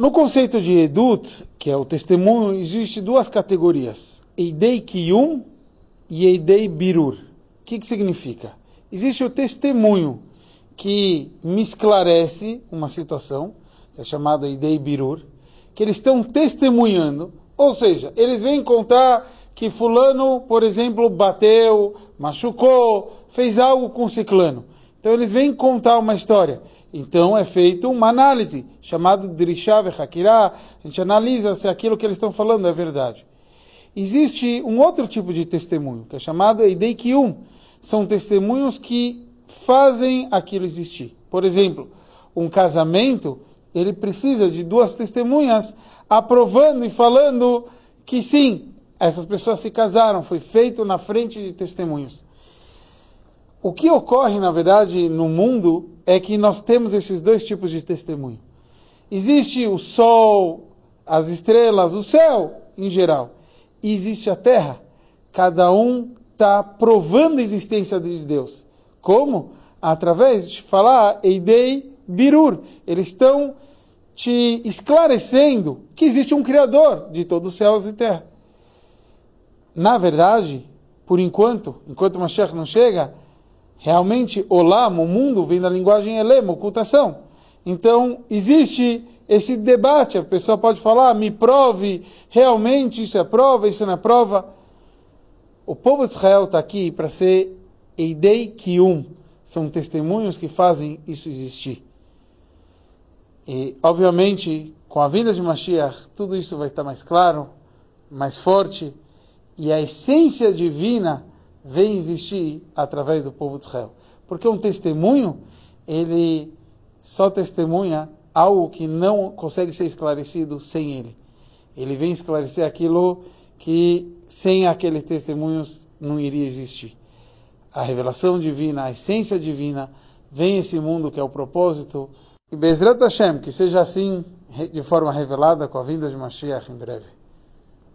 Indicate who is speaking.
Speaker 1: No conceito de Edut, que é o testemunho, existe duas categorias: Eidei Kiyum e Eidei Birur. O que, que significa? Existe o testemunho que me esclarece uma situação, que é chamada Eidei Birur, que eles estão testemunhando, ou seja, eles vêm contar que fulano, por exemplo, bateu, machucou, fez algo com ciclano. Então eles vêm contar uma história. Então é feita uma análise, chamada Drishá Hakirá. A gente analisa se aquilo que eles estão falando é verdade. Existe um outro tipo de testemunho, que é chamado Eidei Kiyum. São testemunhos que fazem aquilo existir. Por exemplo, um casamento, ele precisa de duas testemunhas aprovando e falando que sim, essas pessoas se casaram, foi feito na frente de testemunhos. O que ocorre, na verdade, no mundo é que nós temos esses dois tipos de testemunho. Existe o sol, as estrelas, o céu em geral. E existe a terra. Cada um está provando a existência de Deus. Como? Através de falar Eidei Birur. Eles estão te esclarecendo que existe um Criador de todos os céus e terra. Na verdade, por enquanto, enquanto Mashiach não chega, Realmente, olam, o mundo, vem da linguagem elem, ocultação. Então, existe esse debate. A pessoa pode falar, me prove, realmente isso é prova, isso não é prova. O povo de Israel está aqui para ser Eidei Kium. São testemunhos que fazem isso existir. E, obviamente, com a vinda de Mashiach, tudo isso vai estar mais claro, mais forte. E a essência divina vem existir através do povo de Israel. Porque um testemunho, ele só testemunha algo que não consegue ser esclarecido sem ele. Ele vem esclarecer aquilo que sem aqueles testemunhos não iria existir. A revelação divina, a essência divina, vem esse mundo que é o propósito. E Bezrat Hashem, que seja assim de forma revelada com a vinda de Mashiach em breve.